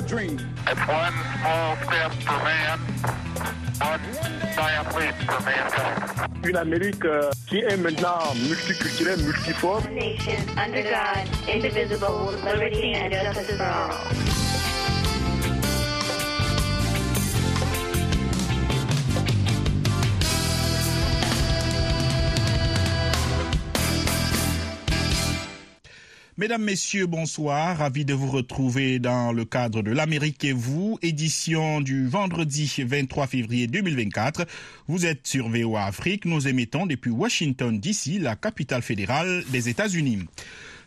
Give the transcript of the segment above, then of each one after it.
a dream. It's one small step for man, one giant leap for mankind. Une Amérique euh, qui est maintenant multiculturelle, multiforme. nation under God, indivisible, with liberty and justice for all. Mesdames, Messieurs, bonsoir. Ravi de vous retrouver dans le cadre de l'Amérique et vous, édition du vendredi 23 février 2024. Vous êtes sur VOA Afrique. Nous émettons depuis Washington, D.C., la capitale fédérale des États-Unis.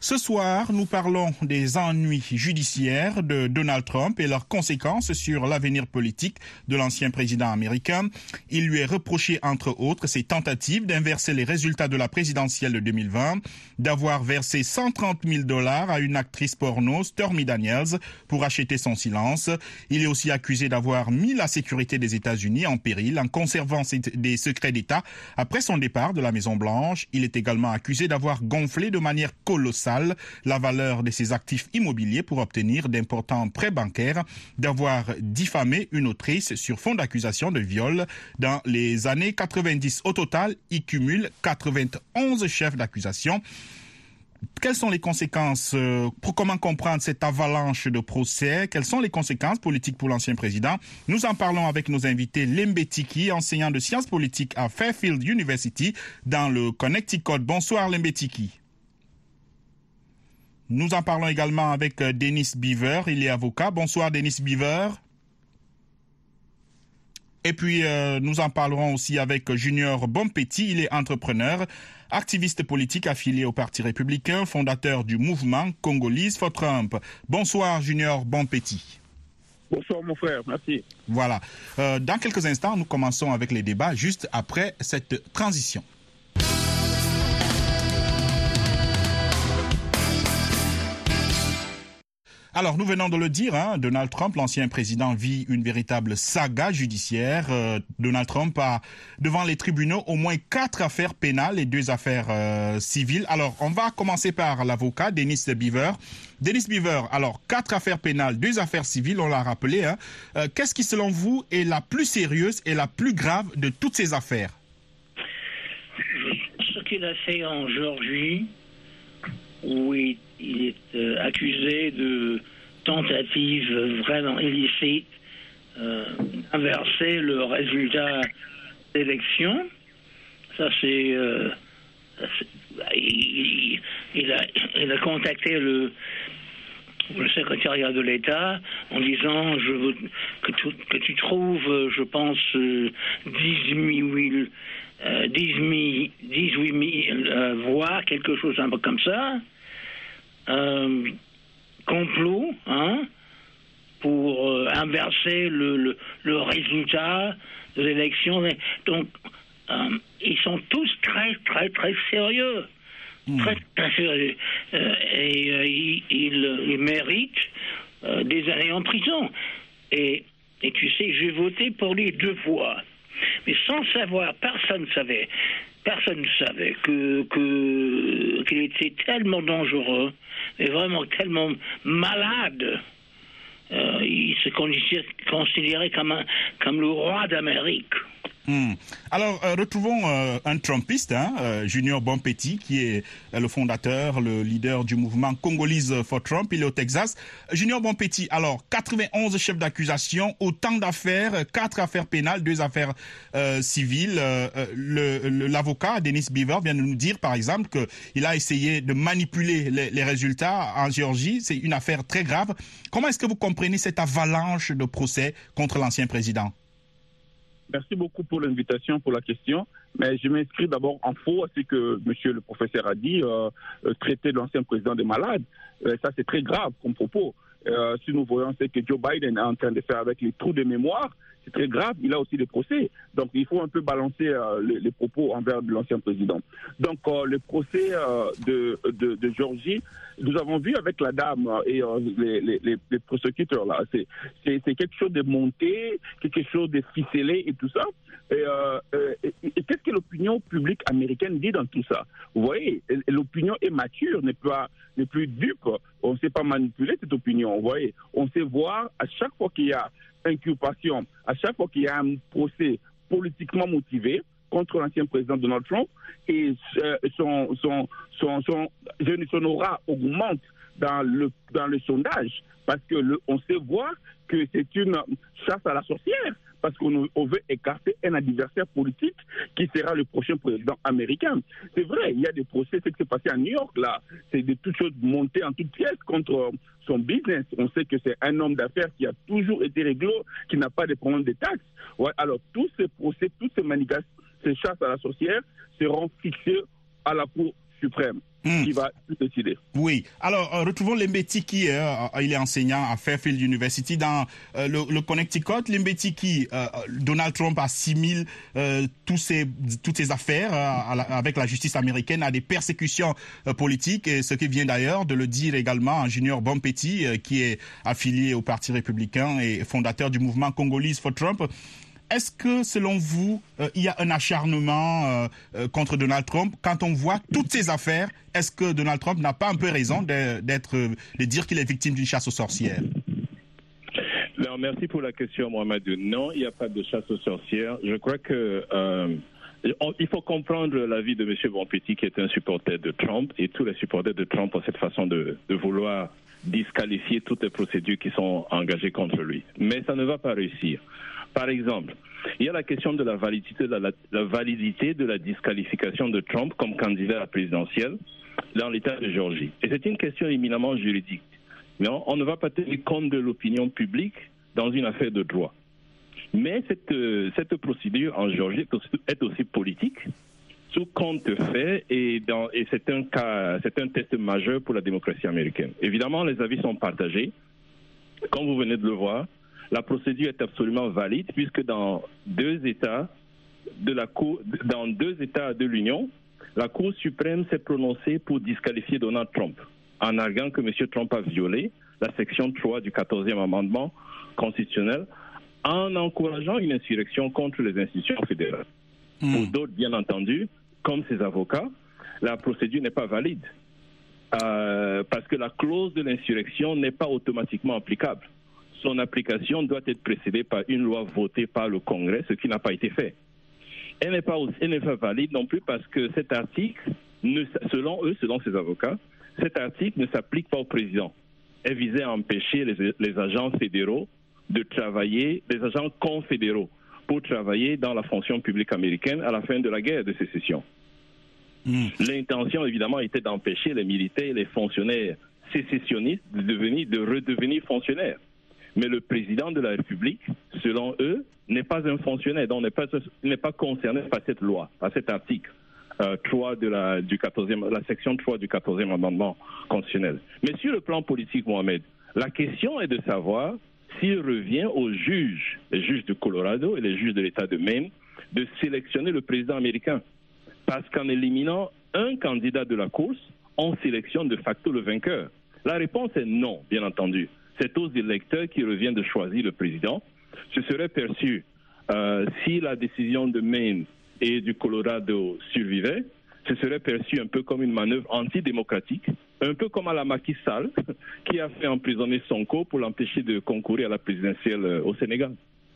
Ce soir, nous parlons des ennuis judiciaires de Donald Trump et leurs conséquences sur l'avenir politique de l'ancien président américain. Il lui est reproché, entre autres, ses tentatives d'inverser les résultats de la présidentielle de 2020, d'avoir versé 130 000 dollars à une actrice porno, Stormy Daniels, pour acheter son silence. Il est aussi accusé d'avoir mis la sécurité des États-Unis en péril en conservant des secrets d'État après son départ de la Maison-Blanche. Il est également accusé d'avoir gonflé de manière colossale la valeur de ses actifs immobiliers pour obtenir d'importants prêts bancaires, d'avoir diffamé une autrice sur fond d'accusation de viol dans les années 90. Au total, il cumule 91 chefs d'accusation. Quelles sont les conséquences euh, pour comment comprendre cette avalanche de procès? Quelles sont les conséquences politiques pour l'ancien président? Nous en parlons avec nos invités Lembetiki, enseignant de sciences politiques à Fairfield University dans le Connecticut. Bonsoir Lembetiki. Nous en parlons également avec Denis Beaver, il est avocat. Bonsoir Denis Beaver. Et puis euh, nous en parlerons aussi avec Junior Bonpetit, il est entrepreneur, activiste politique affilié au Parti républicain, fondateur du mouvement Congolese for Trump. Bonsoir Junior Bonpetit. Bonsoir mon frère, merci. Voilà. Euh, dans quelques instants, nous commençons avec les débats juste après cette transition. Alors, nous venons de le dire, hein, Donald Trump, l'ancien président, vit une véritable saga judiciaire. Euh, Donald Trump a devant les tribunaux au moins quatre affaires pénales et deux affaires euh, civiles. Alors, on va commencer par l'avocat Dennis Beaver. Dennis Beaver, alors, quatre affaires pénales, deux affaires civiles, on l'a rappelé. Hein. Euh, Qu'est-ce qui, selon vous, est la plus sérieuse et la plus grave de toutes ces affaires? Ce qu'il a fait en Géorgie, où il, il est euh, accusé de tentative vraiment illicite euh, d'inverser le résultat d'élection. Ça, c'est. euh, c'est- il, il a, il a contacté le, le secrétariat de l'État en disant je veux que tu, que tu trouves, je pense, euh, 18 000, euh, 10 000 18 000 euh, voix, quelque chose un peu comme ça. Euh, complot, hein, pour euh, inverser le, le, le résultat de l'élection. Donc, euh, ils sont tous très, très, très sérieux. Très, très sérieux. Et ils, ils- ils méritent des années en prison. Et, et tu sais, j'ai voté pour lui deux fois. Mais sans savoir, personne ne savait. Personne ne savait que qu'il était tellement dangereux, et vraiment tellement malade. Euh, il se considérait comme, un- comme le roi d'Amérique. Hmm. Alors, euh, retrouvons euh, un Trumpiste, hein, euh, Junior Bonpetit, qui est le fondateur, le leader du mouvement Congolese for Trump. Il est au Texas. Junior Bonpetit, alors, 91 chefs d'accusation, autant d'affaires, 4 affaires pénales, 2 affaires civiles. Le- le- L'avocat, Denis Beaver, vient de nous dire, par exemple, qu'il a essayé de manipuler les, les résultats en Géorgie. C'est une affaire très grave. Comment est-ce que vous comprenez cette avalanche de procès contre l'ancien président? Merci beaucoup pour l'invitation, pour la question. Mais je m'inscris d'abord en faux à ce que monsieur le professeur a dit, euh, euh, traiter l'ancien président de malade. Euh, ça, c'est très grave comme propos. Si nous voyons ce que Joe Biden est en train de faire avec les trous de mémoire, c'est très grave. Il a aussi des procès. Donc, il faut un peu balancer euh, les, propos envers l'ancien président. Donc, euh, le procès euh, de, de, Georgie, nous avons vu avec la dame et les, les, les, prosecuteurs là, c'est quelque chose de monté, quelque chose de ficelé et tout ça. Et, qu'est-ce que l'opinion publique américaine dit dans tout ça? Vous voyez, l'opinion est mature, n'est n'est plus dupe. On ne sait pas manipuler cette opinion. Vous voyez, on sait voir à chaque fois qu'il y a inculpation, à chaque fois qu'il y a un procès politiquement motivé contre l'ancien président Donald Trump, et son, son, son, son, son aura augmente dans le, dans le sondage, parce que on sait voir que c'est une chasse à la sorcière parce qu'on veut écarter un adversaire politique qui sera le prochain président américain. C'est vrai, il y a des procès, ce qui s'est passé à New York, là, c'est de toutes choses montées en toutes pièces contre son business. On sait que c'est un homme d'affaires qui a toujours été réglo, qui n'a pas de problème de taxes. Alors, tous ces procès, toutes ces manifestations, ces chasses à la sorcière seront fixés à la Cour suprême. Hmm. qui va tout décider. Oui. Alors, euh, retrouvons Limbetiki. Euh, il est enseignant à Fairfield University dans euh, le, le, Connecticut. Limbetiki, euh, Donald Trump assimile euh, tous ses, toutes ses affaires euh, la, avec la justice américaine à des persécutions politiques, et ce qui vient d'ailleurs de le dire également Junior Bompetti, qui est affilié au Parti républicain et fondateur du mouvement Congolese for Trump. Est-ce que, selon vous, euh, il y a un acharnement euh, euh, contre Donald Trump? Quand on voit toutes ces affaires Est-ce que Donald Trump n'a pas un peu raison d'être, de dire qu'il est victime d'une chasse aux sorcières? Merci pour la question, Mohamed. Non, il n'y a pas de chasse aux sorcières. Je crois que il faut comprendre l'avis de M. Bonpetit, qui est un supporter de Trump, et tous les supporters de Trump ont cette façon de, de vouloir disqualifier toutes les procédures qui sont engagées contre lui. Mais ça ne va pas réussir. Par exemple, il y a la question de la validité la, validité de la disqualification de Trump comme candidat à la présidentielle dans l'État de Géorgie. Et c'est une question éminemment juridique. Non, on ne va pas tenir compte de l'opinion publique dans une affaire de droit. Mais cette, cette procédure en Géorgie est aussi politique, sous compte fait, et, dans, c'est un test majeur pour la démocratie américaine. Évidemment, les avis sont partagés. Comme vous venez de le voir, la procédure est absolument valide puisque dans deux États de la Cour, dans deux États de l'Union, la Cour suprême s'est prononcée pour disqualifier Donald Trump en arguant que M. Trump a violé la section 3 du 14e amendement constitutionnel en encourageant une insurrection contre les institutions fédérales. Mmh. Pour d'autres, bien entendu, comme ses avocats, la procédure n'est pas valide euh, parce que la clause de l'insurrection n'est pas automatiquement applicable son application doit être précédée par une loi votée par le Congrès, ce qui n'a pas été fait. Elle n'est pas, aussi, elle n'est pas valide non plus parce que cet article, ne, selon eux, selon ses avocats, cet article ne s'applique pas au président. Elle visait à empêcher les, les agents fédéraux de travailler, les agents confédéraux, pour travailler dans la fonction publique américaine à la fin de la guerre de sécession. Mmh. L'intention, évidemment, était d'empêcher les militaires et les fonctionnaires sécessionnistes de, devenir, de redevenir fonctionnaires. Mais le président de la République, selon eux, n'est pas un fonctionnaire, donc n'est pas, concerné par cette loi, par cet article. Euh, 3 de la, du 14e, la section 3 du 14e amendement constitutionnel. Mais sur le plan politique, Mohamed, la question est de savoir s'il revient aux juges, les juges de Colorado et les juges de l'État de Maine, de sélectionner le président américain. Parce qu'en éliminant un candidat de la course, on sélectionne de facto le vainqueur. La réponse est non, bien entendu c'est aux électeurs qui revient de choisir le président. Ce serait perçu euh, si la décision de Maine et du Colorado survivait, ce serait perçu un peu comme une manœuvre antidémocratique, un peu comme à la Macky Sall, qui a fait emprisonner Sonko pour l'empêcher de concourir à la présidentielle euh, au Sénégal.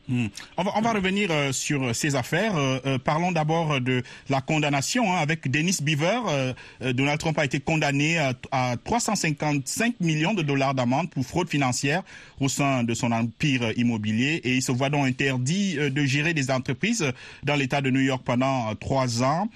Mmh. On, va, revenir euh, sur ces affaires. Euh, euh, parlons d'abord de la condamnation hein, avec Dennis Beaver. Euh, Donald Trump a été condamné à, à 355 millions de dollars d'amende pour fraude financière au sein de son empire immobilier et il se voit donc interdit de gérer des entreprises dans l'État de New York pendant trois ans.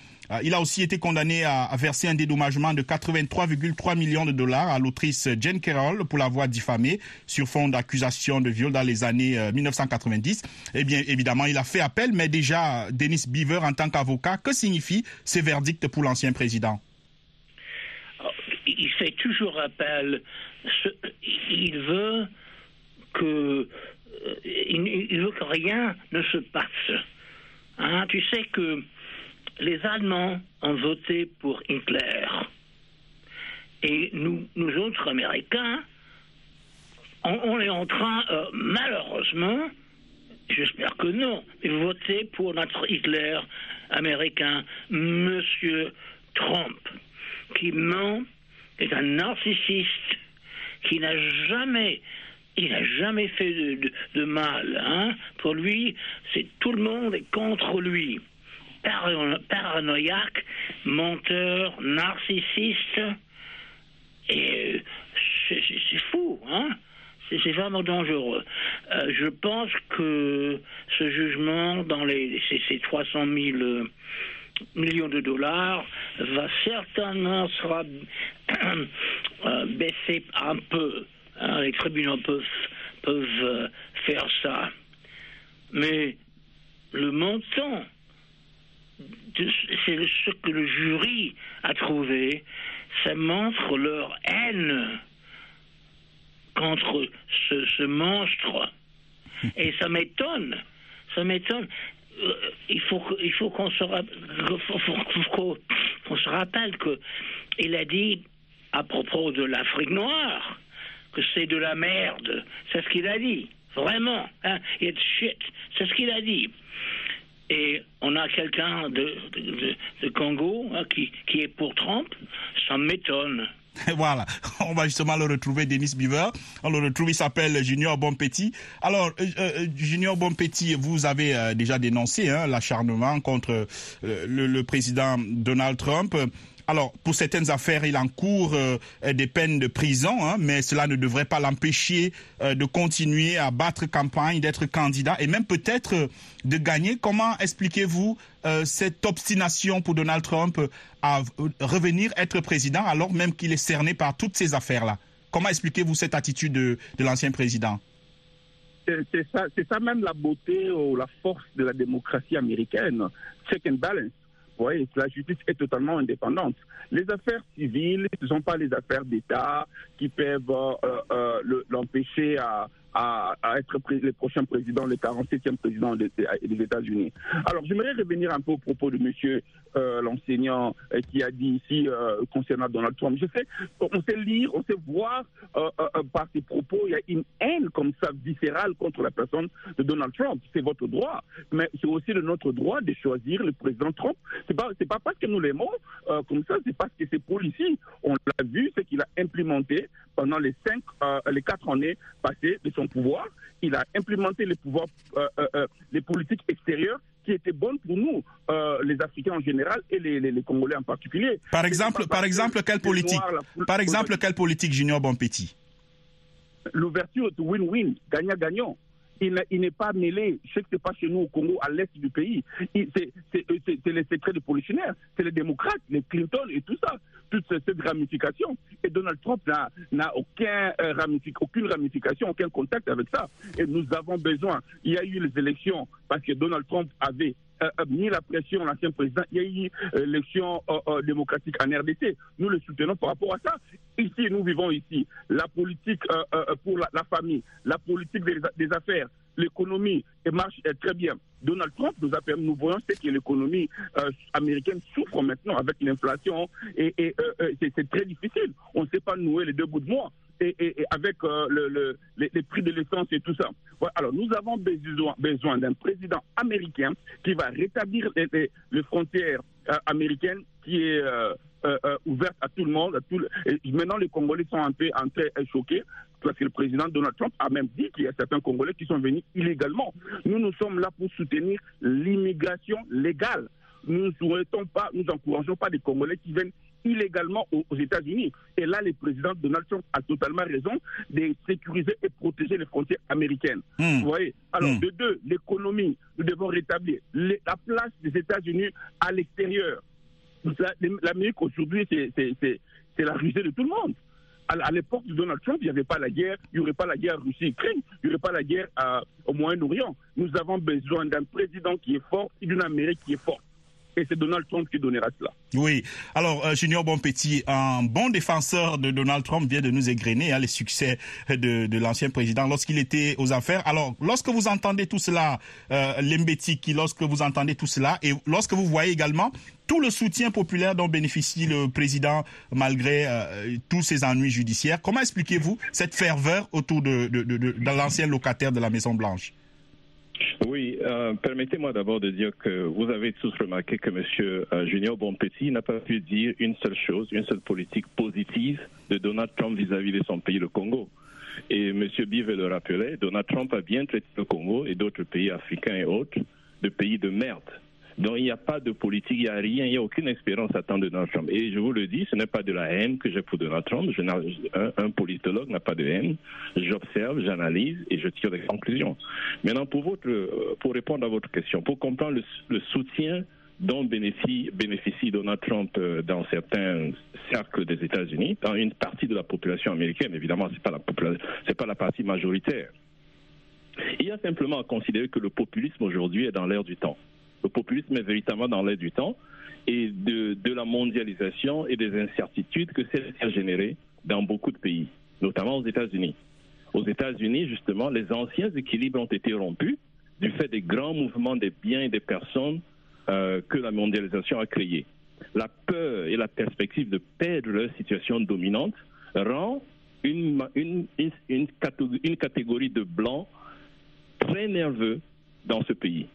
Il a aussi été condamné à, verser un dédommagement de 83,3 millions de dollars à l'autrice Jane Carroll pour l'avoir diffamée sur fond d'accusation de viol dans les années 1990. Eh bien, évidemment, il a fait appel, mais déjà, Dennis Beaver, en tant qu'avocat, que signifient ces verdicts pour l'ancien président? Il fait toujours appel. Il veut que euh, il veut que rien ne se passe. Hein, tu sais que les Allemands ont voté pour Hitler. Et nous, autres Américains, on, est en train, euh, malheureusement, j'espère que non, de voter pour notre Hitler américain, Monsieur Trump, qui ment, est un narcissiste, qui n'a jamais, il n'a jamais fait de mal. Hein. Pour lui, c'est tout le monde est contre lui. Parano- Paranoïaque, menteur, narcissiste. Et euh, c'est fou, hein C'est vraiment dangereux. Euh, je pense que ce jugement dans les ces, ces 300 000 euh, millions de dollars va certainement sera baissé un peu. hein. les tribunaux peuvent peuvent faire ça, mais le montant c'est ce que le jury a trouvé, ça montre leur haine contre ce, monstre. Et ça m'étonne, ça m'étonne. Euh, il faut il faut qu'on se rappelle que il a dit à propos de l'Afrique noire que c'est de la merde. C'est ce qu'il a dit. Vraiment. Hein? It's shit. C'est ce qu'il a dit. Et on a quelqu'un de, Congo hein, qui, qui est pour Trump. Ça m'étonne. Voilà, on va justement le retrouver, Denis Beaver. On le retrouve, il s'appelle Junior Bonpetit. Alors, euh, euh, Junior Bonpetit, vous avez euh, déjà dénoncé hein, l'acharnement contre euh, le président Donald Trump. Alors, pour certaines affaires, il encourt euh, des peines de prison, hein, mais cela ne devrait pas l'empêcher euh, de continuer à battre campagne, d'être candidat et même peut-être euh, de gagner. Comment expliquez-vous euh, cette obstination pour Donald Trump à revenir être président alors même qu'il est cerné par toutes ces affaires-là? Comment expliquez-vous cette attitude de, l'ancien président? C'est ça, ça même la beauté ou la force de la démocratie américaine. Check and balance. La justice est totalement indépendante. Les affaires civiles, ce ne sont pas les affaires d'État qui peuvent euh, euh, le- l'empêcher à, à, être le prochain président, le 47e président des, États-Unis. Alors, j'aimerais revenir un peu au propos de monsieur euh, l'enseignant euh, qui a dit ici euh, concernant Donald Trump. Je sais, on sait lire, on sait voir par ses propos, il y a une haine comme ça viscérale contre la personne de Donald Trump. C'est votre droit, mais c'est aussi de notre droit de choisir le président Trump. C'est pas, pas parce que nous l'aimons comme ça, c'est parce que c'est policier. On l'a vu, c'est qu'il a implémenté pendant les cinq, euh, les quatre années passées de son pouvoir, il a implémenté les pouvoirs, euh, euh, les politiques extérieures qui étaient bonnes pour nous, les Africains en général et les, les, les Congolais en particulier. Par exemple, par exemple, que quelle politique Noirs, la- Par exemple, quelle politique, Junior Bonpetit? L'ouverture de win-win, gagnant-gagnant. Il n'est- pas mêlé. Je sais que c'est pas chez nous au Congo, à l'est du pays. C'est les secrets de polichinelles, c'est les démocrates, les Clinton et tout ça, toute cette ramification. Et Donald Trump n'a- aucun, euh, aucune ramification, aucun contact avec ça. Et nous avons besoin. Il y a eu les élections parce que Donald Trump avait mis la pression, l'ancien président. Il y a eu euh, l'élection euh, euh, démocratique en RDC. Nous le soutenons par rapport à ça. Ici, nous vivons ici. La politique euh, euh, pour la, famille, la politique des, affaires, l'économie marche euh, très bien. Donald Trump nous a permis, nous voyons ce que l'économie euh, américaine souffre maintenant avec l'inflation et, euh, euh, c'est c'est très difficile. On ne sait pas nouer les deux bouts de mois. Et, avec euh, le, le- les, prix de l'essence et tout ça. Alors nous avons besoin, d'un président américain qui va rétablir les, frontières euh, américaines qui est euh, ouverte à tout le monde. Maintenant, les Congolais sont un peu train de choqués parce que le président Donald Trump a même dit qu'il y a certains Congolais qui sont venus illégalement. Nous, nous sommes là pour soutenir l'immigration légale. Nous ne souhaitons pas, nous n'encourageons pas des Congolais qui viennent illégalement aux, aux États-Unis. Et là, le président Donald Trump a totalement raison de sécuriser et protéger les frontières américaines. Hmm. Vous voyez? Alors, Mm. de deux, l'économie, nous devons rétablir Les- la place des États-Unis à l'extérieur. La- L'Amérique aujourd'hui, c'est- la rusée de tout le monde. À à l'époque de Donald Trump, il n'y avait pas la guerre, il n'y aurait pas la guerre Russie-Ukraine, il n'y aurait pas la guerre euh, au Moyen-Orient. Nous avons besoin d'un président qui est fort et d'une Amérique qui est forte. Et c'est Donald Trump qui donnera cela. Oui. Alors, euh, Junior Bonpetit, un bon défenseur de Donald Trump vient de nous égrener hein, les succès de, l'ancien président lorsqu'il était aux affaires. Alors, lorsque vous entendez tout cela, euh, lorsque vous entendez tout cela, et lorsque vous voyez également tout le soutien populaire dont bénéficie le président malgré euh, tous ses ennuis judiciaires, comment expliquez-vous cette ferveur autour de l'ancien locataire de la Maison-Blanche Oui, euh, permettez-moi d'abord de dire que vous avez tous remarqué que M. euh, Junior Bonpetit n'a pas pu dire une seule chose, une seule politique positive de Donald Trump vis-à-vis de son pays, le Congo. Et M. Bive le rappelait, Donald Trump a bien traité le Congo et d'autres pays africains et autres de pays de merde. Donc il n'y a pas de politique, il n'y a rien, il n'y a aucune expérience à temps de Donald Trump. Et je vous le dis, ce n'est pas de la haine que j'ai pour Donald Trump. Un, politologue n'a pas de haine. J'observe, j'analyse et je tire des conclusions. Maintenant, pour, répondre à votre question, pour comprendre le, soutien dont bénéficie, Donald Trump euh, dans certains cercles des États-Unis, dans une partie de la population américaine, évidemment, pas la popula- c'est pas la partie majoritaire. Il y a simplement à considérer que le populisme aujourd'hui est dans l'air du temps. Le populisme est véritablement dans l'air du temps et de, de la mondialisation et des incertitudes que celle-ci a générées dans beaucoup de pays, notamment aux États-Unis. Aux États-Unis, justement, les anciens équilibres ont été rompus du fait des grands mouvements des biens et des personnes euh, que la mondialisation a créés. La peur et la perspective de perdre leur situation dominante rend une, une, une, une catég- une catégorie de blancs très nerveux dans ce pays.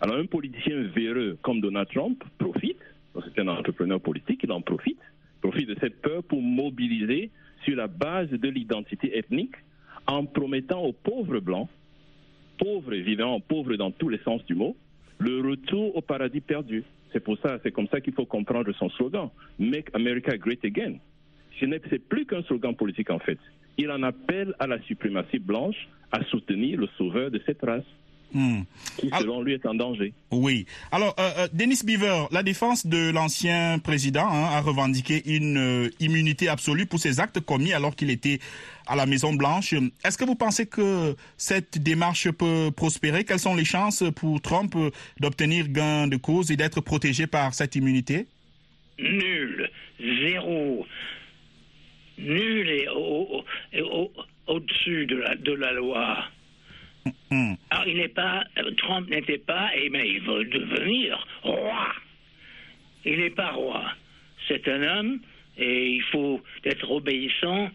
Alors un politicien véreux comme Donald Trump profite, c'est un entrepreneur politique, il en profite, profite de cette peur pour mobiliser sur la base de l'identité ethnique en promettant aux pauvres blancs, pauvres évidemment, pauvres dans tous les sens du mot, le retour au paradis perdu. C'est pour ça, c'est comme ça qu'il faut comprendre son slogan, Make America Great Again. Ce n'est plus qu'un slogan politique en fait. Il en appelle à la suprématie blanche à soutenir le sauveur de cette race Hmm. qui, selon lui, est en danger. Oui. Alors, euh, euh, Denis Beaver, la défense de l'ancien président hein, a revendiqué une euh, immunité absolue pour ses actes commis alors qu'il était à la Maison Blanche. Est-ce que vous pensez que cette démarche peut prospérer? Quelles sont les chances pour Trump d'obtenir gain de cause et d'être protégé par cette immunité? Nul, zéro, nul et au- au- et au- au-dessus de la, de la loi. Alors, il n'est pas, Trump n'était pas, et mais il veut devenir roi. Il n'est pas roi. C'est un homme et il faut être obéissant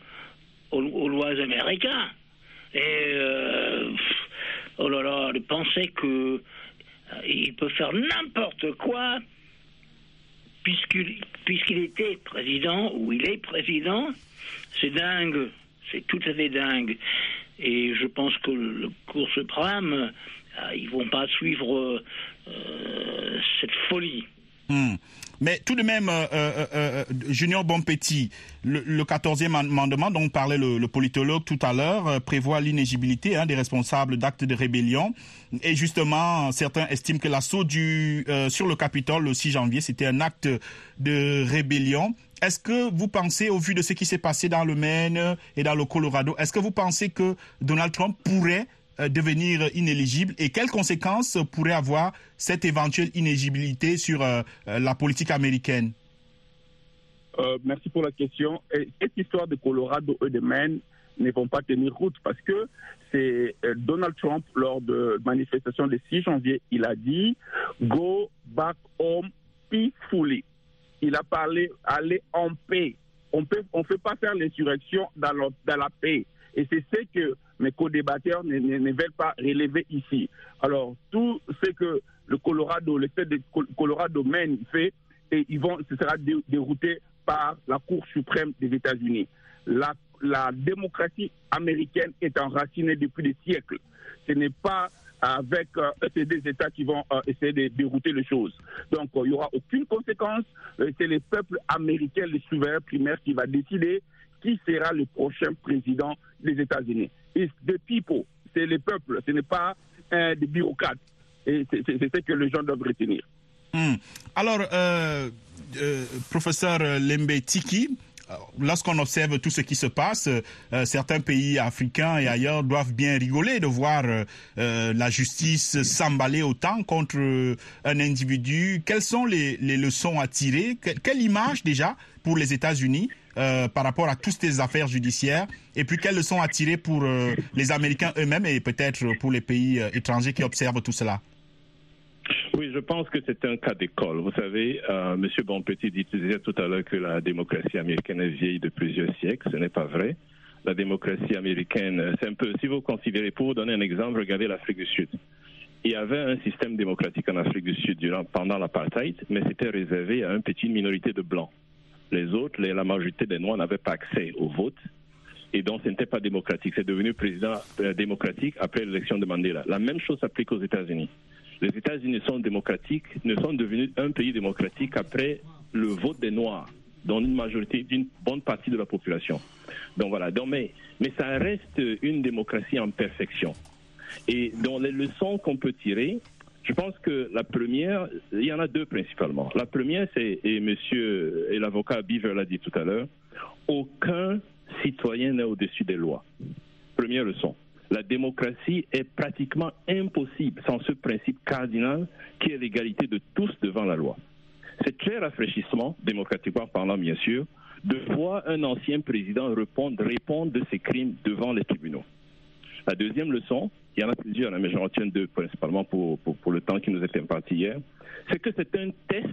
aux, lois américaines. Et euh, oh là là, de penser que euh, il peut faire n'importe quoi puisqu'il puisqu'il était président ou il est président, c'est dingue, c'est tout à fait dingue. Et je pense que le cours suprême, euh, ils vont pas suivre euh, cette folie. Hmm. Mais tout de même, euh, euh, euh, Junior Bonpetit, le, le 14e amendement dont parlait le, le politologue tout à l'heure euh, prévoit l'inégibilité hein, des responsables d'actes de rébellion. Et justement, certains estiment que l'assaut du euh, sur le Capitole le 6 janvier, c'était un acte de rébellion. Est-ce que vous pensez, au vu de ce qui s'est passé dans le Maine et dans le Colorado, est-ce que vous pensez que Donald Trump pourrait euh, devenir inéligible et quelles conséquences pourrait avoir cette éventuelle inéligibilité sur euh, euh, la politique américaine? Euh, merci pour la question. Et cette histoire de Colorado et de Maine ne vont pas tenir route parce que c'est euh, Donald Trump, lors de manifestation le 6 janvier, il a dit Go back home peacefully. Il a parlé aller en paix. On peut, on fait pas faire l'insurrection dans, dans la paix. Et c'est ce que mes co-débatteurs ne, veulent pas relever ici. Alors, tout ce que le Colorado, l'État de Col- Colorado Maine fait, et ils vont, ce sera dé- dérouté par la Cour suprême des États-Unis. La, démocratie américaine est enracinée depuis des siècles. Ce n'est pas avec euh, deux États qui vont euh, essayer de dérouter les choses. Donc, euh, il n'y aura aucune conséquence. Euh, C'est le peuple américain, le souverain primaire, qui va décider qui sera le prochain président des États-Unis? It's the people, c'est le peuple, ce n'est pas euh, des bureaucrates. Et c'est ce que les gens doivent retenir. Hmm. Alors, euh, euh, professeur Lembe Tiki, lorsqu'on observe tout ce qui se passe, certains pays africains et ailleurs doivent bien rigoler de voir la justice s'emballer autant contre un individu. Quelles sont les leçons à tirer? Quelle image déjà pour les États-Unis par rapport à toutes ces affaires judiciaires Et puis quelles leçons à tirer pour les Américains eux-mêmes et peut-être pour les pays étrangers qui observent tout cela? Oui, je pense que c'est un cas d'école. Vous savez, euh, M. Bonpetit disait tout à l'heure que la démocratie américaine est vieille de plusieurs siècles. Ce n'est pas vrai. La démocratie américaine, c'est un peu, si vous considérez, pour vous donner un exemple, regardez l'Afrique du Sud. Il y avait un système démocratique en Afrique du Sud durant, pendant l'apartheid, mais c'était réservé à une petite minorité de blancs. Les autres, la majorité des Noirs n'avaient pas accès au vote et donc ce n'était pas démocratique. C'est devenu président euh, démocratique après l'élection de Mandela. La même chose s'applique aux États-Unis les États-Unis sont démocratiques, ne sont devenus un pays démocratique après le vote des Noirs, dont une majorité, d'une bonne partie de la population. Donc voilà. Donc, mais, mais ça reste une démocratie en perfection. Et dans les leçons qu'on peut tirer, je pense que la première, il y en a deux principalement. La première, c'est, et monsieur, et l'avocat Beaver l'a dit tout à l'heure, aucun citoyen n'est au-dessus des lois. Première leçon la démocratie est pratiquement impossible sans ce principe cardinal qui est l'égalité de tous devant la loi. C'est très rafraîchissement, démocratiquement parlant bien sûr, de voir un ancien président répondre, répondre de ses crimes devant les tribunaux. La deuxième leçon, il y en a plusieurs, hein, mais j'en retiens deux principalement pour, pour, le temps qui nous est imparti hier, c'est que c'est un test,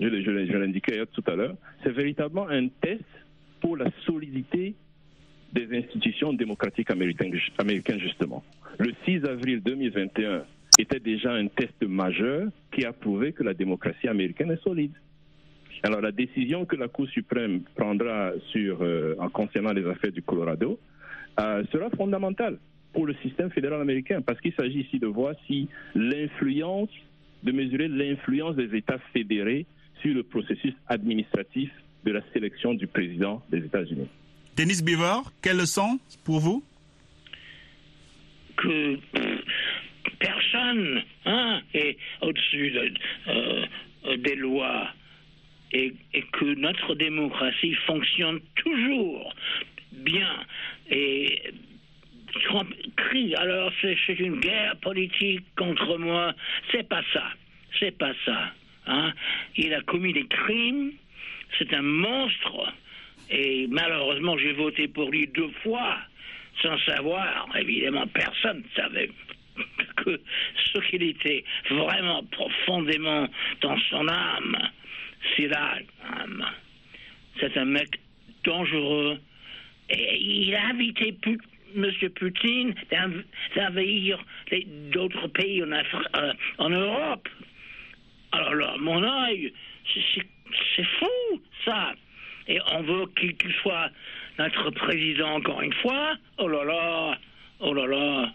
je, je l'indiquais tout à l'heure, c'est véritablement un test pour la solidité des institutions démocratiques américaines, justement. Le 6 avril 2021 était déjà un test majeur qui a prouvé que la démocratie américaine est solide. Alors la décision que la Cour suprême prendra sur, euh, en concernant les affaires du Colorado euh, sera fondamentale pour le système fédéral américain parce qu'il s'agit ici de voir si l'influence, de mesurer l'influence des États fédérés sur le processus administratif de la sélection du président des États-Unis. Denis Beaver, quelle leçon pour vous? Que personne hein, est au-dessus euh, des lois et, que notre démocratie fonctionne toujours bien. Et Crie alors c'est une guerre politique contre moi. C'est pas ça. C'est pas ça. Hein. Il a commis des crimes. C'est un monstre. Et malheureusement, j'ai voté pour lui deux fois, sans savoir, évidemment, personne ne savait que ce qu'il était vraiment profondément dans son âme, c'est l'âme. C'est un mec dangereux. Et il a invité M. Poutine d'envahir d'autres pays en, euh, en Europe. Alors là, mon œil, c'est fou, ça et on veut qu'il soit notre président encore une fois. Oh là là, oh là là.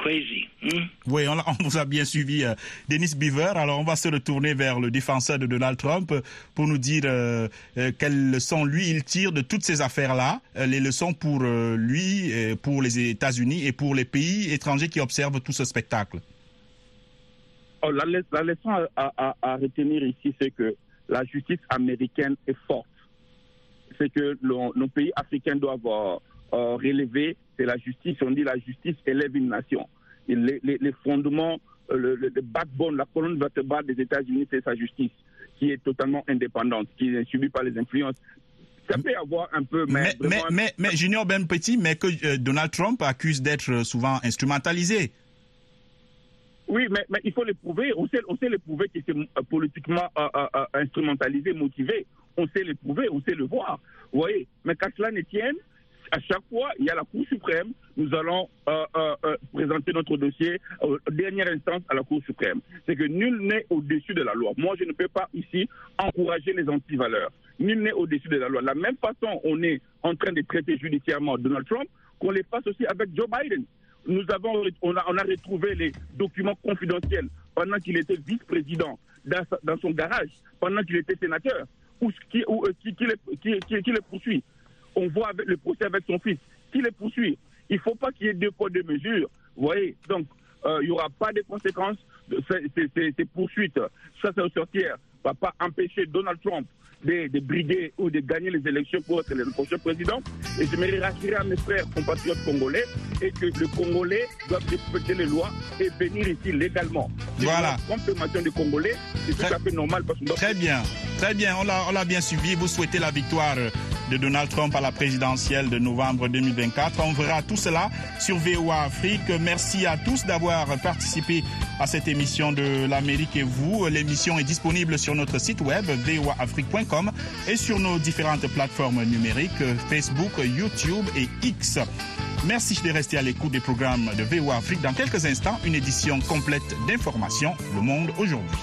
Crazy. Hmm? Oui, on, vous a bien suivi, euh, Denis Beaver. Alors, on va se retourner vers le défenseur de Donald Trump pour nous dire euh, euh, quelles leçons lui il tire de toutes ces affaires-là, les leçons pour lui, pour les États-Unis et pour les pays étrangers qui observent tout ce spectacle. Oh, la, leçon à, à retenir ici, c'est que la justice américaine est forte c'est que nos pays africains doivent euh, euh, relever, c'est la justice. On dit la justice élève une nation. les, fondements, euh, le, backbone, la colonne vertébrale des États-Unis, c'est sa justice, qui est totalement indépendante, qui est subie par les influences ça peut avoir un peu. Mais, mais, mais, Junior Ben Petit, mais que Donald Trump accuse d'être souvent instrumentalisé. Oui, mais, il faut le prouver. On sait, on sait le prouver qu'il est politiquement instrumentalisé, motivé on sait l'éprouver, on sait le voir. Vous voyez Mais qu'à cela ne tienne, à chaque fois, il y a la Cour suprême, nous allons euh, euh, euh, présenter notre dossier en dernière instance à la Cour suprême. C'est que nul n'est au-dessus de la loi. Moi, je ne peux pas ici encourager les antivaleurs. Nul n'est au-dessus de la loi. La même façon, on est en train de traiter judiciairement Donald Trump, qu'on les fasse aussi avec Joe Biden. Nous avons, on a, retrouvé les documents confidentiels pendant qu'il était vice-président dans, dans son garage, pendant qu'il était sénateur ou qui, ou, euh, qui, qui, qui, les, poursuit. On voit le procès avec son fils. Qui les poursuit Il ne faut pas qu'il y ait deux poids, deux mesures. Vous voyez Donc, euh, il n'y aura pas de conséquences de ces, poursuites. Ça, c'est sorcière ne va pas empêcher Donald Trump de, briguer ou de gagner les élections pour être le prochain président. Et j'aimerais rassurer à mes frères compatriotes congolais et que le Congolais doit respecter les lois et venir ici légalement. Voilà. Congolais, c'est tout Très- à fait normal parce qu'on doit Très bien, très bien, on l'a on l'a bien suivi. Vous souhaitez la victoire de Donald Trump à la présidentielle de novembre 2024. On verra tout cela sur VOA Afrique. Merci à tous d'avoir participé à cette émission de l'Amérique et vous. L'émission est disponible sur notre site web voaafrique.com et sur nos différentes plateformes numériques Facebook, YouTube et X. Merci de rester à l'écoute des programmes de VO Afrique. Dans quelques instants, une édition complète d'informations Le Monde aujourd'hui.